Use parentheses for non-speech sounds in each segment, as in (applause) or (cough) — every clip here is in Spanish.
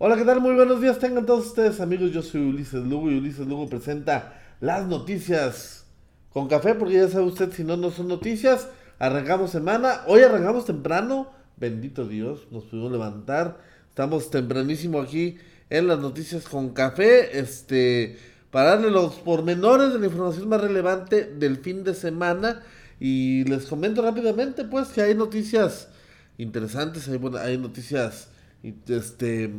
Hola, ¿qué tal? Muy buenos días, tengan todos ustedes amigos. Yo soy Ulises Lugo y Ulises Lugo presenta las noticias con café, porque ya sabe usted, si no, no son noticias. Arrancamos semana, hoy arrancamos temprano, bendito Dios, nos pudimos levantar. Estamos tempranísimo aquí en las noticias con café, este, para darle los pormenores de la información más relevante del fin de semana. Y les comento rápidamente, pues, que hay noticias interesantes, hay, hay noticias, este,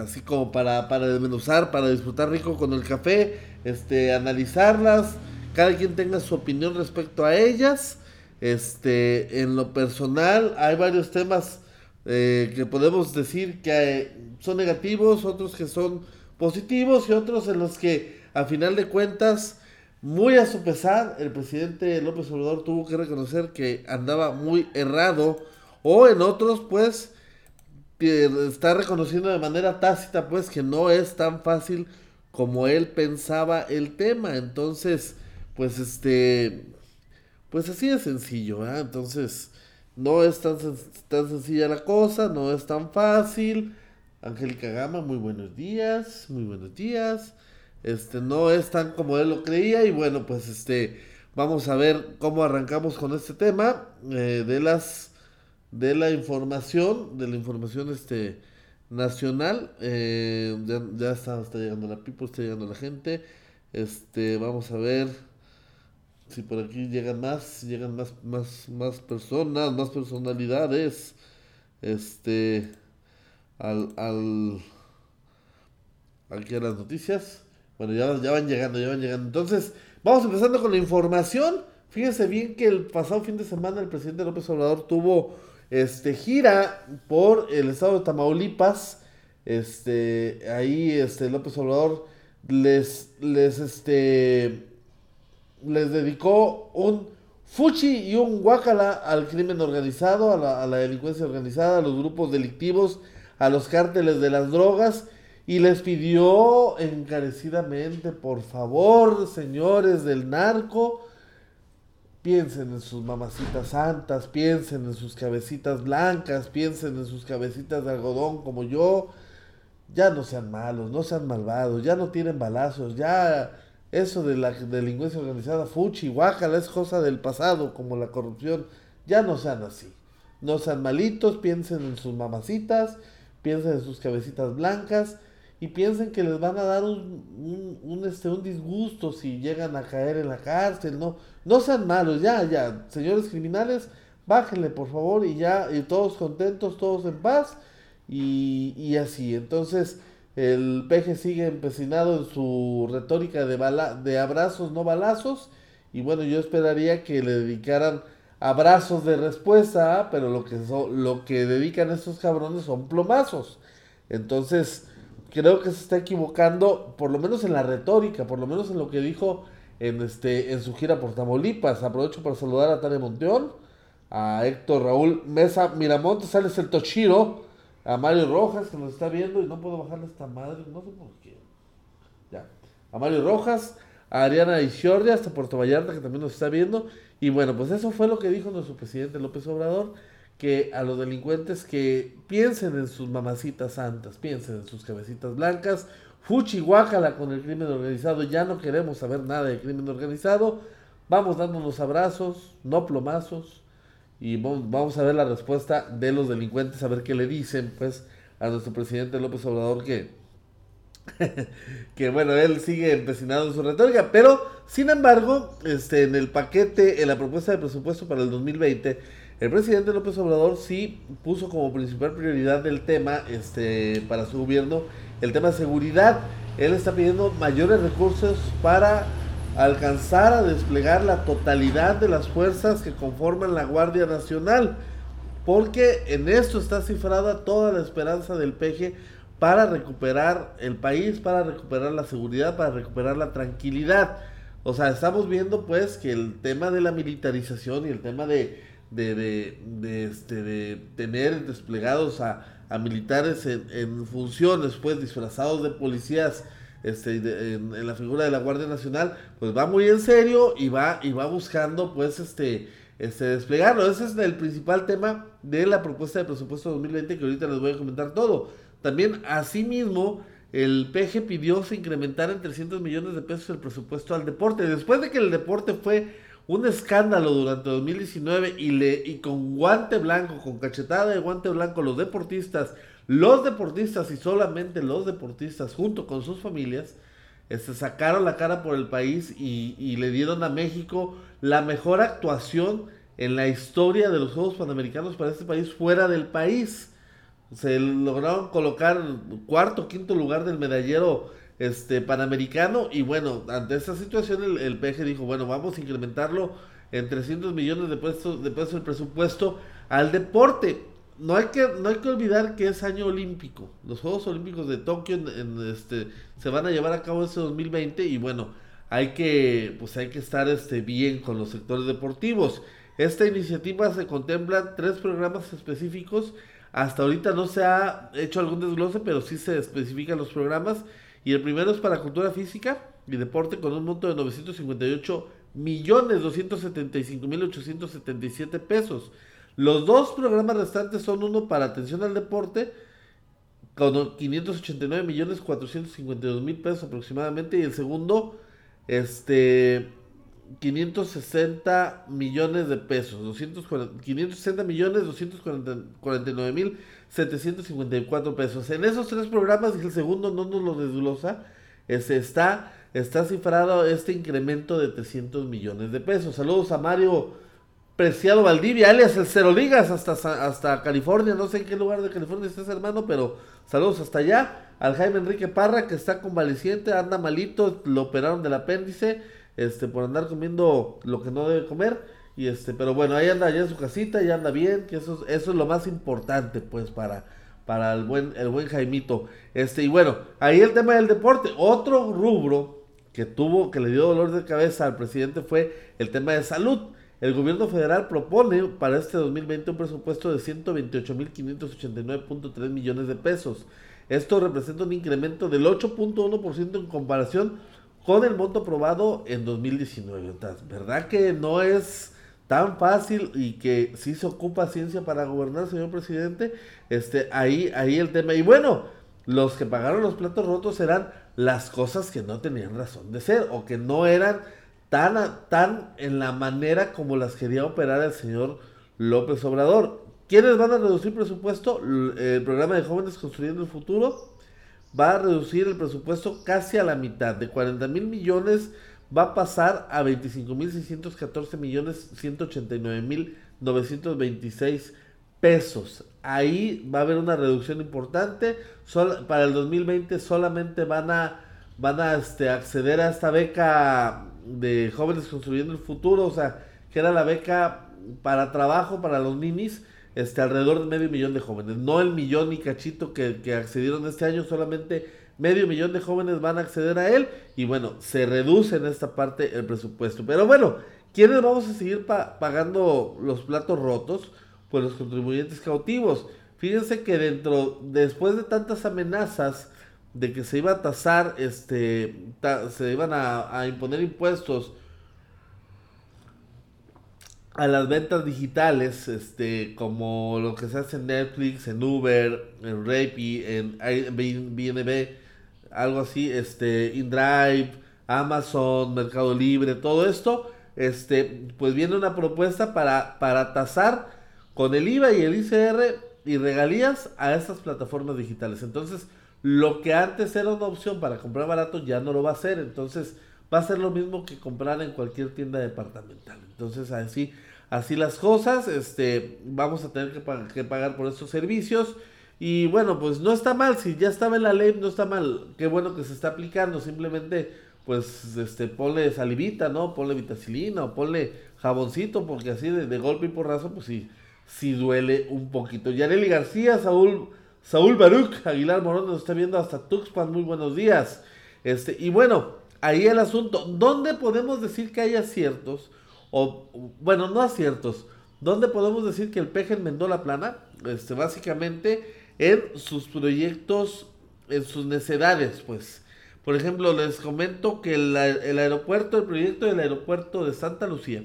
así como para, para desmenuzar, para disfrutar rico con el café, este, analizarlas, cada quien tenga su opinión respecto a ellas. Este, en lo personal, hay varios temas eh, que podemos decir que son negativos, otros que son positivos y otros en los que, a final de cuentas, muy a su pesar, el presidente López Obrador tuvo que reconocer que andaba muy errado, o en otros, pues, está reconociendo de manera tácita pues que no es tan fácil como él pensaba el tema. Entonces, pues este, pues así de sencillo, Entonces, no es tan, tan sencilla la cosa, no es tan fácil. Angélica Gama, muy buenos días, muy buenos días. Este, no es tan como él lo creía y bueno, pues este, vamos a ver cómo arrancamos con este tema eh, de las de la información, de la información este nacional. Eh, ya, está, está, llegando la pipo, está llegando la gente. Este, vamos a ver si por aquí llegan más, llegan más, más, más personas, más personalidades. Este, al, al, aquí a las noticias. Bueno, ya, ya van llegando, ya van llegando. Entonces, vamos empezando con la información. Fíjense bien que el pasado fin de semana el presidente López Obrador tuvo este, gira por el estado de Tamaulipas. Este, ahí este, López Obrador les, les, este, les dedicó un fuchi y un guacala al crimen organizado, a la, a la delincuencia organizada, a los grupos delictivos, a los cárteles de las drogas y les pidió encarecidamente, por favor, señores del narco, Piensen en sus mamacitas santas, piensen en sus cabecitas blancas, piensen en sus cabecitas de algodón como yo. Ya no sean malos, no sean malvados, ya no tienen balazos, ya eso de la delincuencia organizada, fuchi, guácala, es cosa del pasado, como la corrupción. Ya no sean así. No sean malitos, piensen en sus mamacitas, piensen en sus cabecitas blancas y piensen que les van a dar un, un, este, un disgusto si llegan a caer en la cárcel, no, no sean malos, ya, ya, señores criminales, bájenle por favor y ya, y todos contentos, todos en paz y, y así, entonces el peje sigue empecinado en su retórica de, de abrazos, no balazos, y bueno, yo esperaría que le dedicaran abrazos de respuesta, pero lo que, lo que dedican estos cabrones son plomazos, entonces creo que se está equivocando, por lo menos en la retórica, por lo menos en lo que dijo en, este, en su gira por Tamaulipas. Aprovecho para saludar a Tania Monteón, a Héctor Raúl Mesa Miramontes, sales el Tochiro, a Mario Rojas que nos está viendo y no puedo bajarle esta madre, no sé por qué. Ya. A Mario Rojas, a Ariana Isiordia, hasta Puerto Vallarta que también nos está viendo. Y bueno, pues eso fue lo que dijo nuestro presidente López Obrador que a los delincuentes que piensen en sus mamacitas santas, piensen en sus cabecitas blancas, fuchi guácala con el crimen organizado, ya no queremos saber nada de crimen organizado, vamos dándonos abrazos, no plomazos, y vamos, a ver la respuesta de los delincuentes, a ver qué le dicen, pues, a nuestro presidente López Obrador que, (laughs) que bueno, él sigue empecinado en su retórica, pero, sin embargo, este, en el paquete, en la propuesta de presupuesto para el 2020, el presidente López Obrador sí puso como principal prioridad del tema este, para su gobierno el tema de seguridad. Él está pidiendo mayores recursos para alcanzar a desplegar la totalidad de las fuerzas que conforman la Guardia Nacional. Porque en esto está cifrada toda la esperanza del PG para recuperar el país, para recuperar la seguridad, para recuperar la tranquilidad. O sea, estamos viendo pues que el tema de la militarización y el tema de de, de, de, este, tener desplegados a, a militares en, en, funciones, pues disfrazados de policías este, en, en, la figura de la Guardia Nacional, pues va muy en serio y va, y va buscando pues este, este desplegarlo. Ese es el principal tema de la propuesta de presupuesto 2020 que ahorita les voy a comentar todo. también asimismo el PG pidió se incrementara en 300 millones de pesos el presupuesto al deporte. Después de que el deporte fue un escándalo durante 2019 y, le, y con guante blanco, con cachetada de guante blanco, los deportistas, los deportistas y solamente los deportistas junto con sus familias, este, sacaron la cara por el país y le dieron a México la mejor actuación en la historia de los Juegos Panamericanos para este país fuera del país se lograron colocar cuarto, quinto lugar del medallero este panamericano y bueno, ante esta situación el, el PG dijo, bueno, vamos a incrementarlo en 300 millones de pesos de pesos el presupuesto al deporte. No hay que no hay que olvidar que es año olímpico. Los Juegos Olímpicos de Tokio en, este se van a llevar a cabo este 2020 y bueno, hay que pues hay que estar este bien con los sectores deportivos. Esta iniciativa se contempla tres programas específicos hasta ahorita no se ha hecho algún desglose, pero sí se especifican los programas. Y el primero es para cultura física y deporte con un monto de 958 millones 275 mil 877 pesos. Los dos programas restantes son uno para atención al deporte con 589 millones 452 mil pesos aproximadamente y el segundo este 560 millones de pesos, 560 millones 249 mil 754 pesos. En esos tres programas, y el segundo no nos lo desglosa, está, está cifrado este incremento de 300 millones de pesos. Saludos a Mario Preciado Valdivia, alias el Cero Ligas, hasta, hasta California, no sé en qué lugar de California estás hermano, pero saludos hasta allá. Al Jaime Enrique Parra, que está convaleciente, anda malito, lo operaron del apéndice este, por andar comiendo lo que no debe comer. Y este, pero bueno, ahí anda ya en su casita, ya anda bien, que eso, eso es lo más importante, pues, para, para el buen, el buen Jaimito. Este, y bueno, ahí el tema del deporte. Otro rubro que tuvo, que le dio dolor de cabeza al presidente fue el tema de salud. El gobierno federal propone para este 2020 un presupuesto de 128.589.3 millones de pesos. Esto representa un incremento del 8.1% en comparación con el monto aprobado en 2019. ¿Verdad que no es tan fácil y que sí se ocupa ciencia para gobernar, señor presidente? Este, ahí, ahí el tema. Y bueno, los que pagaron los platos rotos eran las cosas que no tenían razón de ser o que no eran tan, tan en la manera como las quería operar el señor López Obrador. ¿Quiénes van a reducir presupuesto? El programa de jóvenes construyendo el futuro va a reducir el presupuesto casi a la mitad. De 40 mil millones va a pasar a 25 mil 614 millones 189 mil 926 pesos. Ahí va a haber una reducción importante. para el 2020 solamente van a, van a este, acceder a esta beca de jóvenes construyendo el futuro. O sea, que era la beca para trabajo para los ninis este, alrededor de medio millón de jóvenes. No el millón y cachito que, que, accedieron este año, solamente medio millón de jóvenes van a acceder a él. Y bueno, se reduce en esta parte el presupuesto. Pero bueno, ¿quiénes vamos a seguir pagando los platos rotos? Pues los contribuyentes cautivos. Fíjense que dentro, después de tantas amenazas de que se iba a tasar, este, se iban a, a imponer impuestos a las ventas digitales, este, como lo que se hace en Netflix, en Uber, en Rappi, en Airbnb, algo así, este, InDrive, Amazon, Mercado Libre, todo esto, este, pues viene una propuesta para, para tasar con el IVA y el ICR y regalías a estas plataformas digitales. Entonces, lo que antes era una opción para comprar barato ya no lo va a ser. Entonces, va a ser lo mismo que comprar en cualquier tienda departamental. Entonces, así, así las cosas, este, vamos a tener que, pagar por estos servicios. Y bueno, pues no está mal, si ya estaba en la ley, no está mal. Qué bueno que se está aplicando, simplemente pues este ponle salivita, ¿no? Ponle vitacilina o ponle jaboncito, porque así de, golpe y porrazo, pues sí, sí duele un poquito. Yareli García, Saúl, Saúl Baruch, Aguilar Morón nos está viendo hasta Tuxpan, muy buenos días. Este, y bueno, ahí el asunto. ¿Dónde podemos decir que hay aciertos? O, bueno, no aciertos. ¿Dónde podemos decir que el peje enmendó la plana? Este, básicamente en sus proyectos, en sus necesidades, pues. Por ejemplo, les comento que el, aeropuerto, el proyecto del aeropuerto de Santa Lucía,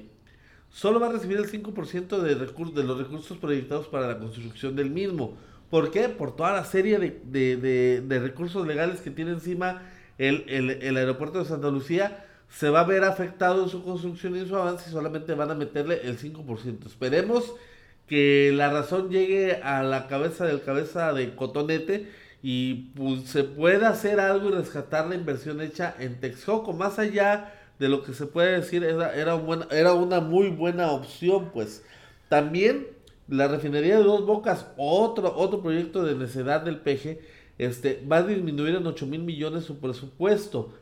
solo va a recibir el 5% de, de los recursos proyectados para la construcción del mismo. ¿Por qué? Por toda la serie de, recursos legales que tiene encima el, el, aeropuerto de Santa Lucía. Se va a ver afectado en su construcción y en su avance y solamente van a meterle el 5%. Esperemos que la razón llegue a la cabeza del cabeza de cotonete y pues, se pueda hacer algo y rescatar la inversión hecha en Texcoco. Más allá de lo que se puede decir, era, era, era una muy buena opción, pues. También la refinería de Dos Bocas, otro, otro proyecto de necesidad del PG, este, va a disminuir en 8 mil millones su presupuesto.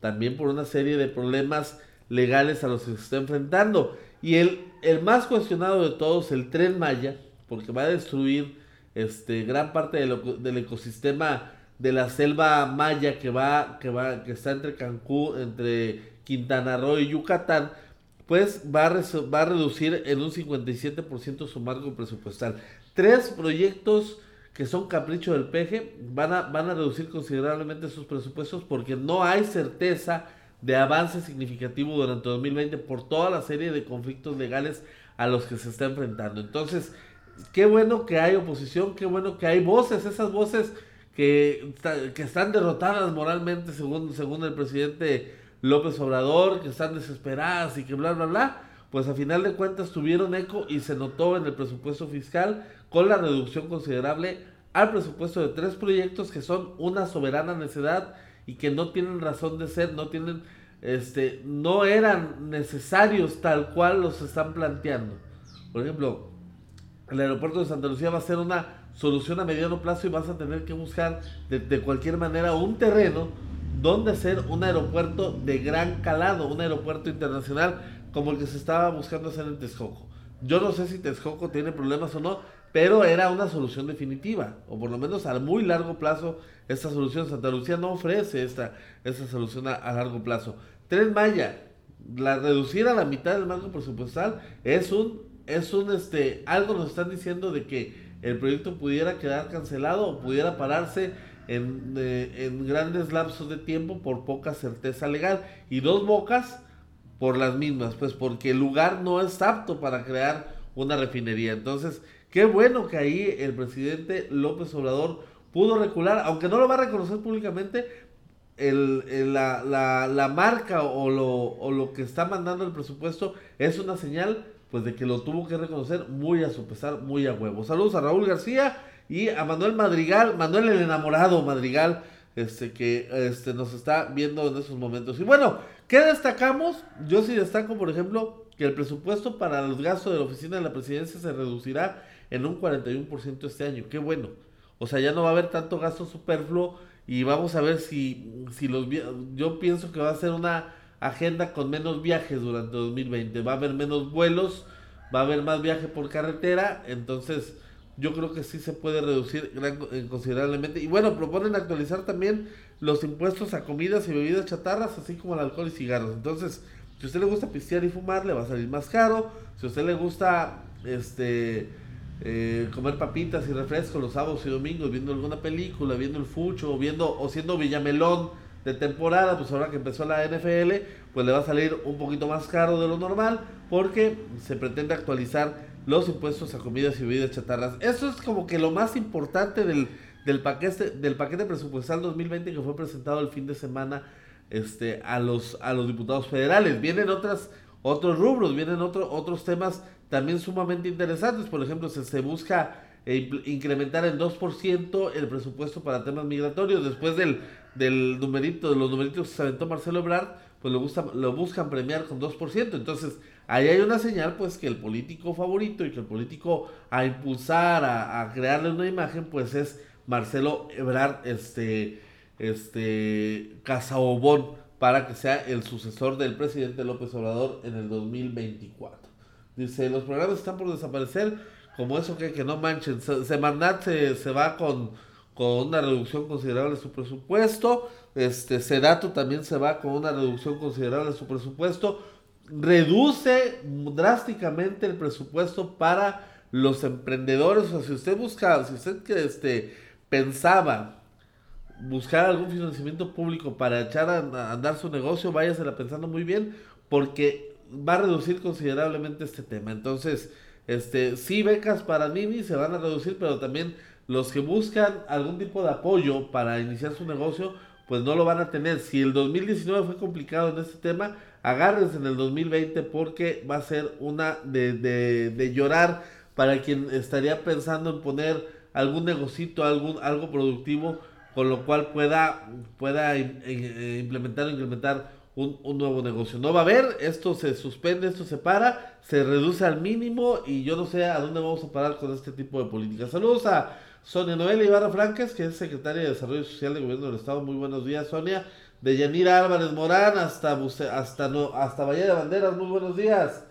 También por una serie de problemas legales a los que se está enfrentando. Y el, el más cuestionado de todos, el tren Maya, porque va a destruir este, gran parte del ecosistema de la selva maya que va, que va, que está entre Cancún, entre Quintana Roo y Yucatán, pues va a, va a reducir en un 57% su marco presupuestal. Tres proyectos que son capricho del PG van a, van a reducir considerablemente sus presupuestos porque no hay certeza de avance significativo durante 2020 por toda la serie de conflictos legales a los que se está enfrentando. Entonces, qué bueno que hay oposición, qué bueno que hay voces, esas voces que, que están derrotadas moralmente según, según el presidente López Obrador, que están desesperadas y que bla, bla, bla, pues a final de cuentas tuvieron eco y se notó en el presupuesto fiscal con la reducción considerable al presupuesto de tres proyectos que son una soberana necesidad y que no tienen razón de ser, no tienen, este, no eran necesarios tal cual los están planteando. Por ejemplo, el aeropuerto de Santa Lucía va a ser una solución a mediano plazo y vas a tener que buscar de cualquier manera un terreno donde hacer un aeropuerto de gran calado, un aeropuerto internacional como el que se estaba buscando hacer en Texcoco. Yo no sé si Texcoco tiene problemas o no, pero era una solución definitiva, o por lo menos a muy largo plazo esta solución. Santa Lucía no ofrece esta, esta solución a, largo plazo. Tren Maya, la reducir a la mitad del marco presupuestal es un, es un, este, algo nos están diciendo de que el proyecto pudiera quedar cancelado o pudiera pararse en, en grandes lapsos de tiempo por poca certeza legal. Y dos bocas por las mismas, pues porque el lugar no es apto para crear una refinería. Entonces, qué bueno que ahí el presidente López Obrador pudo recular, aunque no lo va a reconocer públicamente, el, la, la, la, marca o lo, o lo que está mandando el presupuesto es una señal pues de que lo tuvo que reconocer muy a su pesar, muy a huevo. Saludos a Raúl García y a Manuel Madrigal, Manuel el enamorado Madrigal, este que este, nos está viendo en esos momentos. Y bueno, ¿qué destacamos? Yo sí destaco, por ejemplo, que el presupuesto para los gastos de la oficina de la presidencia se reducirá en un 41% este año. Qué bueno. O sea, ya no va a haber tanto gasto superfluo y vamos a ver si, si los... Yo pienso que va a ser una agenda con menos viajes durante 2020. Va a haber menos vuelos, va a haber más viaje por carretera, entonces yo creo que sí se puede reducir eh, considerablemente. Y bueno, proponen actualizar también los impuestos a comidas y bebidas chatarras, así como al alcohol y cigarros. Entonces, si a usted le gusta pistear y fumar, le va a salir más caro. Si a usted le gusta este eh, comer papitas y refrescos los sábados y domingos, viendo alguna película, viendo el fucho, o viendo, o siendo Villamelón de temporada, pues ahora que empezó la NFL, pues le va a salir un poquito más caro de lo normal, porque se pretende actualizar los impuestos a comidas y bebidas chatarras. Eso es como que lo más importante del, del, paquete, del paquete presupuestal 2020 que fue presentado el fin de semana este, a, los, a los diputados federales. Vienen otras, otros rubros, vienen otro, otros temas también sumamente interesantes. Por ejemplo, se, se busca eh, incrementar en 2% el presupuesto para temas migratorios. Después del, del numerito, de los numeritos que se aventó Marcelo Ebrard, pues lo, gusta, lo buscan premiar con 2%. Entonces, ahí hay una señal pues que el político favorito y que el político a impulsar, a, crearle una imagen, pues es Marcelo Ebrard este, este Casaobón para que sea el sucesor del presidente López Obrador en el 2024. Dice, los programas están por desaparecer, como eso que, que no manchen. Semanat se, se va con, con una reducción considerable de su presupuesto. Este también se va con una reducción considerable de su presupuesto reduce drásticamente el presupuesto para los emprendedores. O sea, si usted busca, si usted que este, pensaba buscar algún financiamiento público para echar a, andar su negocio, váyasela pensando muy bien, porque va a reducir considerablemente este tema. Entonces, este, sí becas para Nini se van a reducir, pero también los que buscan algún tipo de apoyo para iniciar su negocio, pues no lo van a tener. Si el 2019 fue complicado en este tema, agárrense en el 2020 porque va a ser una de, de, de llorar para quien estaría pensando en poner algún negocito, algún, algo productivo, con lo cual pueda, pueda eh, implementar o incrementar un, un, nuevo negocio. No va a haber, esto se suspende, esto se para, se reduce al mínimo y yo no sé a dónde vamos a parar con este tipo de políticas. Saludos a Sonia Noel Ibarra Franques, que es secretaria de Desarrollo Social del Gobierno del Estado. Muy buenos días, Sonia. De Yanira Álvarez Morán hasta, hasta, no, hasta Valle de Banderas. Muy buenos días.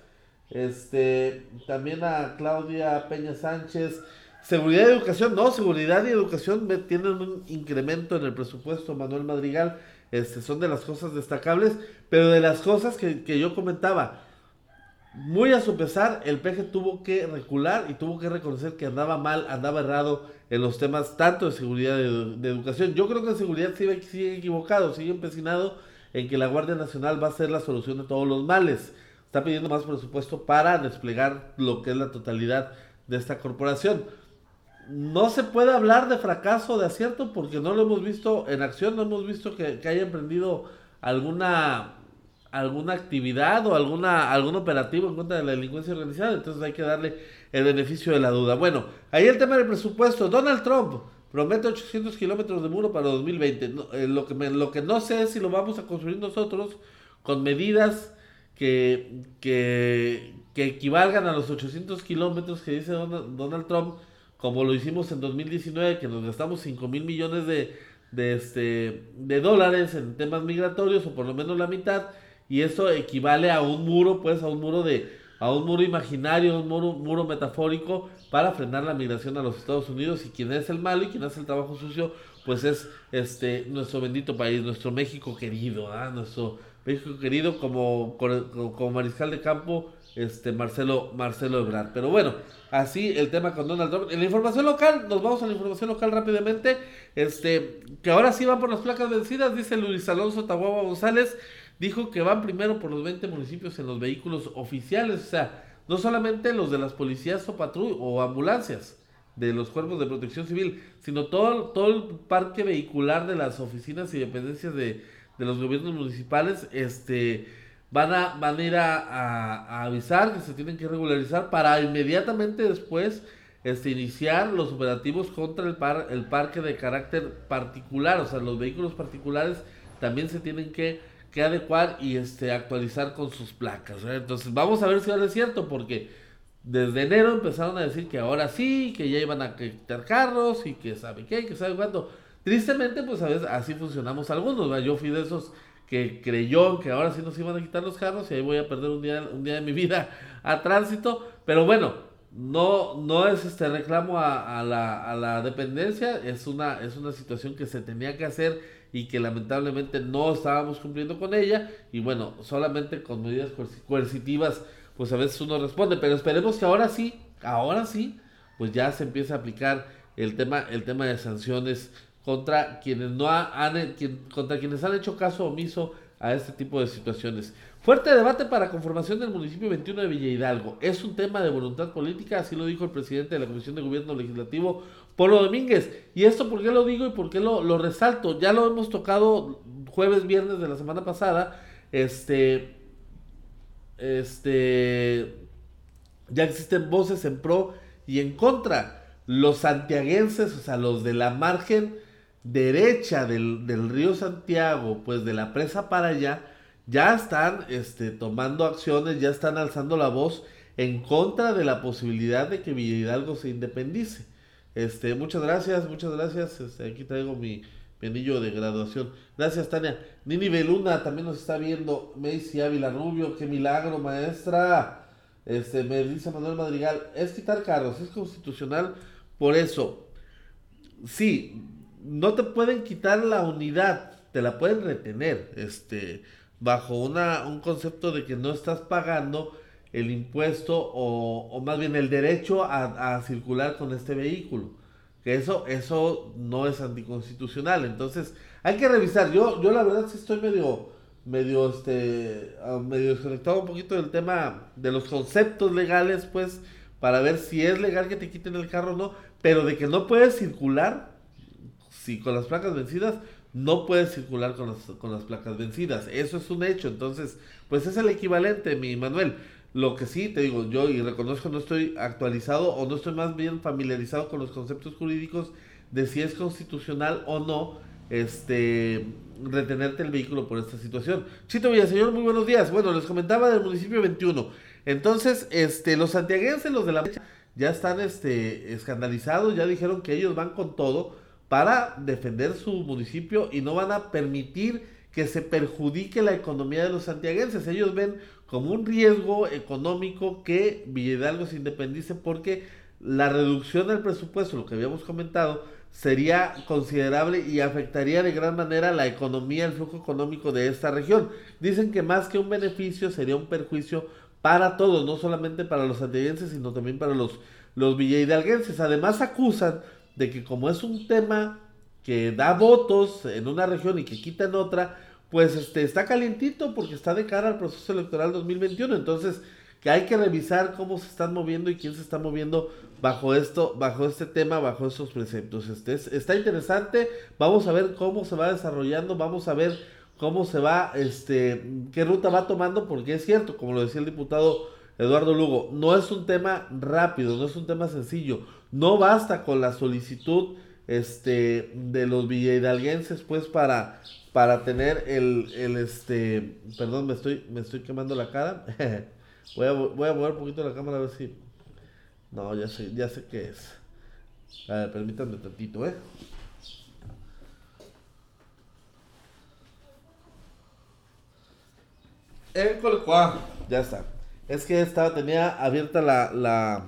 Este, también a Claudia Peña Sánchez. Seguridad y educación, no, seguridad y educación tienen un incremento en el presupuesto, Manuel Madrigal. Este, son de las cosas destacables, pero de las cosas que, que yo comentaba, muy a su pesar, el peje tuvo que recular y tuvo que reconocer que andaba mal, andaba errado en los temas tanto de seguridad de, de educación. Yo creo que en seguridad sigue, sigue, equivocado, sigue empecinado en que la Guardia Nacional va a ser la solución de todos los males. Está pidiendo más presupuesto para desplegar lo que es la totalidad de esta corporación. No se puede hablar de fracaso, de acierto, porque no lo hemos visto en acción, no hemos visto que haya emprendido alguna alguna actividad o alguna algún operativo en contra de la delincuencia organizada, entonces hay que darle el beneficio de la duda. Bueno, ahí el tema del presupuesto. Donald Trump promete 800 kilómetros de muro para 2020. Eh, lo, que lo que no sé es si lo vamos a construir nosotros con medidas que, que, que equivalgan a los 800 kilómetros que dice Donald, Donald, Trump, como lo hicimos en 2019, que nos gastamos 5 mil millones de, de, este, de dólares en temas migratorios, o por lo menos la mitad y eso equivale a un muro, pues a un muro de a un muro imaginario, un muro, muro metafórico para frenar la migración a los Estados Unidos y quien es el malo y quien hace el trabajo sucio, pues es este nuestro bendito país, nuestro México querido, ¿ah? nuestro México querido como, como, mariscal de campo, este Marcelo Marcelo Ebrard. Pero bueno, así el tema con Donald Trump. En la información local, nos vamos a la información local rápidamente, este que ahora sí van por las placas vencidas, dice Luis Alonso Tahuaba González dijo que van primero por los 20 municipios en los vehículos oficiales, o sea, no solamente los de las policías o patrullas o ambulancias de los cuerpos de protección civil, sino todo, todo el parque vehicular de las oficinas y dependencias de, de los gobiernos municipales, este van a, van a ir a, a, avisar que se tienen que regularizar para inmediatamente después este, iniciar los operativos contra el, par, el parque de carácter particular, o sea, los vehículos particulares también se tienen que que adecuar y este actualizar con sus placas. Entonces vamos a ver si ahora es cierto, porque desde enero empezaron a decir que ahora sí, que ya iban a quitar carros y que sabe qué, que sabe cuánto. Tristemente, pues a veces así funcionamos algunos. Yo fui de esos que creyó que ahora sí nos iban a quitar los carros y ahí voy a perder un día, un día de mi vida (laughs) a tránsito. Pero bueno, no, no es este reclamo a, a, la, a la dependencia, es una, es una situación que se tenía que hacer y que lamentablemente no estábamos cumpliendo con ella y bueno, solamente con medidas coercitivas pues a veces uno responde, pero esperemos que ahora sí, ahora sí, pues ya se empiece a aplicar el tema el tema de sanciones contra quienes no han contra quienes han hecho caso omiso a este tipo de situaciones. Fuerte debate para conformación del municipio 21 de Villa Hidalgo. Es un tema de voluntad política, así lo dijo el presidente de la Comisión de Gobierno Legislativo, Polo Domínguez. ¿Y esto por qué lo digo y por qué lo, resalto? Ya lo hemos tocado jueves, viernes de la semana pasada. Este. Este. Ya existen voces en pro y en contra. Los santiaguenses, o sea, los de la margen derecha del, del río Santiago, pues de la presa para allá, ya están este, tomando acciones, ya están alzando la voz en contra de la posibilidad de que Villa Hidalgo se independice. Este, muchas gracias, muchas gracias. Este, aquí traigo mi, mi, anillo de graduación. Gracias, Tania. Nini Beluna también nos está viendo. Macy Ávila Rubio, qué milagro, maestra. Este, me dice Manuel Madrigal, es quitar carros, es constitucional. Por eso, sí, no te pueden quitar la unidad, te la pueden retener, este, bajo una, un concepto de que no estás pagando el impuesto o, más bien el derecho a, a, circular con este vehículo. Que eso, eso no es anticonstitucional. Entonces, hay que revisar. Yo, yo la verdad sí estoy medio, medio, este, ah, medio desconectado un poquito del tema de los conceptos legales, pues, para ver si es legal que te quiten el carro o no, pero de que no puedes circular, si con las placas vencidas, no puedes circular con las, con las placas vencidas. Eso es un hecho. Entonces, pues es el equivalente, mi Manuel. Lo que sí te digo, yo y reconozco no estoy actualizado o no estoy más bien familiarizado con los conceptos jurídicos de si es constitucional o no este retenerte el vehículo por esta situación. Chito Villaseñor, muy buenos días. Bueno, les comentaba del municipio 21. Entonces, este, los santiaguenses, los de la ya están este, escandalizados, ya dijeron que ellos van con todo para defender su municipio y no van a permitir que se perjudique la economía de los santiaguenses. Ellos ven como un riesgo económico que Villa se independice porque la reducción del presupuesto, lo que habíamos comentado, sería considerable y afectaría de gran manera la economía, el flujo económico de esta región. Dicen que más que un beneficio sería un perjuicio para todos, no solamente para los santiaguenses, sino también para los, los villahidalguenses. Además acusan de que como es un tema que da votos en una región y que quita en otra, pues este, está calientito porque está de cara al proceso electoral 2021. Entonces, que hay que revisar cómo se están moviendo y quién se está moviendo bajo esto, bajo este tema, bajo estos preceptos. Este está interesante, vamos a ver cómo se va desarrollando, vamos a ver cómo se va, este, qué ruta va tomando, porque es cierto, como lo decía el diputado Eduardo Lugo, no es un tema rápido, no es un tema sencillo, no basta con la solicitud este de los villahidalguenses pues para para tener el, el este perdón me estoy me estoy quemando la cara (laughs) Voy a, voy a mover un poquito la cámara a ver si. No, ya sé, ya sé qué es. A ver, permítanme tantito, ¿eh? El ya está. Es que estaba, tenía abierta la, la,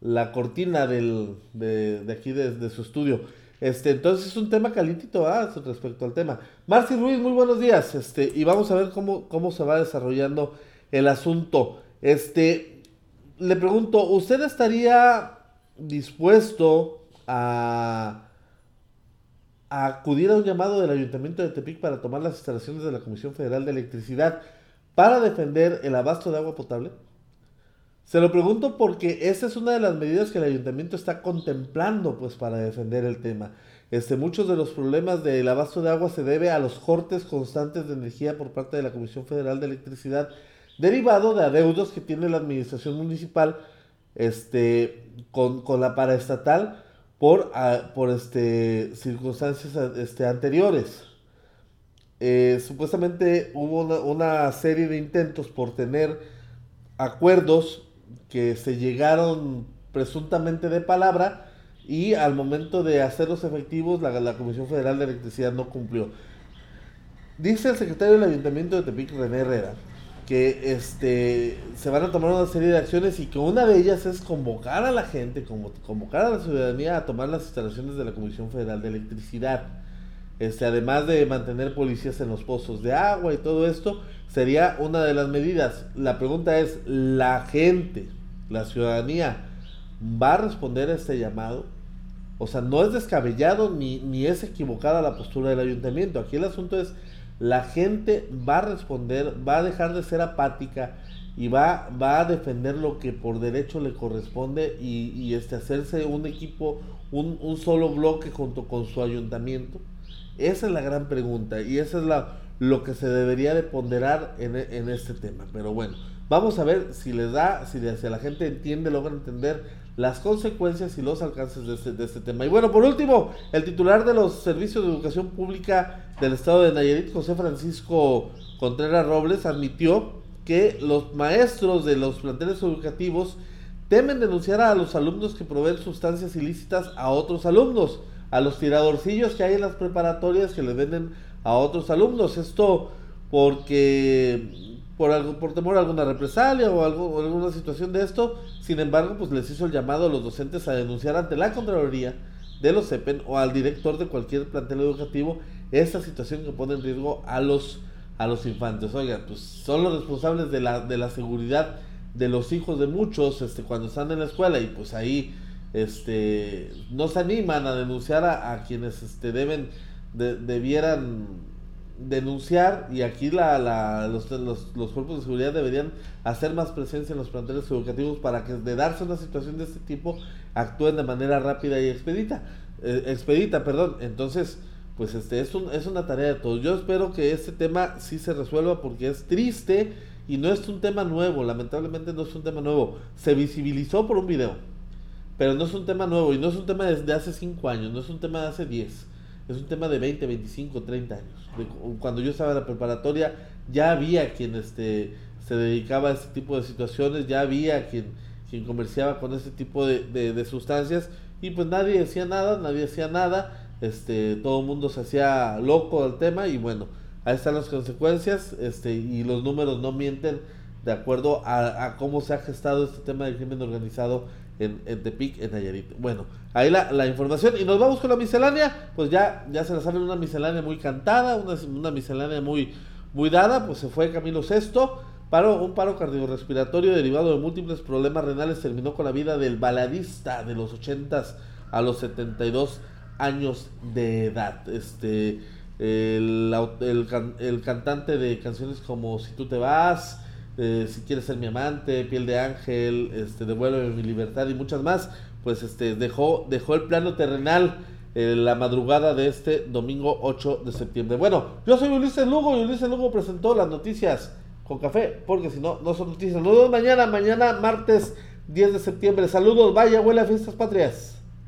la cortina del, de, de aquí de, su estudio. Este, entonces es un tema calientito ¿ah? respecto al tema. Marci Ruiz, muy buenos días. Este, y vamos a ver cómo, cómo se va desarrollando el asunto. Este, le pregunto, ¿usted estaría dispuesto a, a acudir a un llamado del Ayuntamiento de Tepic para tomar las instalaciones de la Comisión Federal de Electricidad para defender el abasto de agua potable? Se lo pregunto porque esa es una de las medidas que el ayuntamiento está contemplando pues para defender el tema. Este, muchos de los problemas del abasto de agua se debe a los cortes constantes de energía por parte de la Comisión Federal de Electricidad derivado de adeudos que tiene la administración municipal este, con, la paraestatal por, por este, circunstancias este, anteriores. Eh, supuestamente hubo una, serie de intentos por tener acuerdos que se llegaron presuntamente de palabra y al momento de hacerlos efectivos la, la Comisión Federal de Electricidad no cumplió. Dice el secretario del Ayuntamiento de Tepic, René Herrera, que este, se van a tomar una serie de acciones y que una de ellas es convocar a la gente, convocar a la ciudadanía a tomar las instalaciones de la Comisión Federal de Electricidad. Este, además de mantener policías en los pozos de agua y todo esto, sería una de las medidas. La pregunta es, ¿la gente, la ciudadanía, va a responder a este llamado? O sea, no es descabellado ni, ni es equivocada la postura del ayuntamiento. Aquí el asunto es la gente va a responder, va a dejar de ser apática y va, va a defender lo que por derecho le corresponde y, este, hacerse un equipo, un, solo bloque junto con su ayuntamiento? Esa es la gran pregunta y esa es la, lo que se debería de ponderar en, en este tema. Pero bueno, vamos a ver si les da, si, si la gente entiende, logra entender las consecuencias y los alcances de este, de este tema. Y bueno, por último, el titular de los servicios de educación pública del estado de Nayarit, José Francisco Contreras Robles, admitió que los maestros de los planteles educativos temen denunciar a los alumnos que proveen sustancias ilícitas a otros alumnos, a los tiradorcillos que hay en las preparatorias que le venden a otros alumnos. Esto porque por, algo, por temor a alguna represalia o, algo, alguna situación de esto. Sin embargo, pues les hizo el llamado a los docentes a denunciar ante la Contraloría de los CEPEN o al director de cualquier plantel educativo esta situación que pone en riesgo a los, a los infantes. Oigan, pues son los responsables de la, de la seguridad de los hijos de muchos este, cuando están en la escuela y pues ahí este, no se animan a denunciar a, quienes este, deben, debieran denunciar y aquí la, la, los, los, cuerpos de seguridad deberían hacer más presencia en los planteles educativos para que de darse una situación de este tipo actúen de manera rápida y expedita. Eh, expedita, perdón. Entonces, pues este es, un, es una tarea de todos. Yo espero que este tema sí se resuelva porque es triste y no es un tema nuevo, lamentablemente no es un tema nuevo. Se visibilizó por un video, pero no es un tema nuevo y no es un tema desde hace 5 años, no es un tema de hace 10 es un tema de 20, 25, 30 años. cuando yo estaba en la preparatoria ya había quien este, se dedicaba a este tipo de situaciones, ya había quien, quien comerciaba con este tipo de, de, sustancias y pues nadie decía nada, nadie decía nada, este, todo el mundo se hacía loco del tema y bueno, ahí están las consecuencias este, y los números no mienten de acuerdo a, cómo se ha gestado este tema del crimen organizado en, en Tepic, en Nayarit. Bueno, ahí la, información. Y nos vamos con la miscelánea. Pues ya, ya se la saben, una miscelánea muy cantada, una, miscelánea muy, muy dada. Pues se fue Camilo Sexto. Paro, un paro cardiorrespiratorio derivado de múltiples problemas renales terminó con la vida del baladista de los 80 a los 72 años de edad. Este, el, el cantante de canciones como Si tú te vas, eh, si quieres ser mi amante, piel de ángel, este, devuelve mi libertad y muchas más, pues este, dejó, dejó el plano terrenal eh, la madrugada de este domingo 8 de septiembre. Bueno, yo soy Ulises Lugo y Ulises Lugo presentó las noticias con café, porque si no, no son noticias. Nos vemos mañana, mañana martes 10 de septiembre. Saludos, vaya, abuela, fiestas patrias.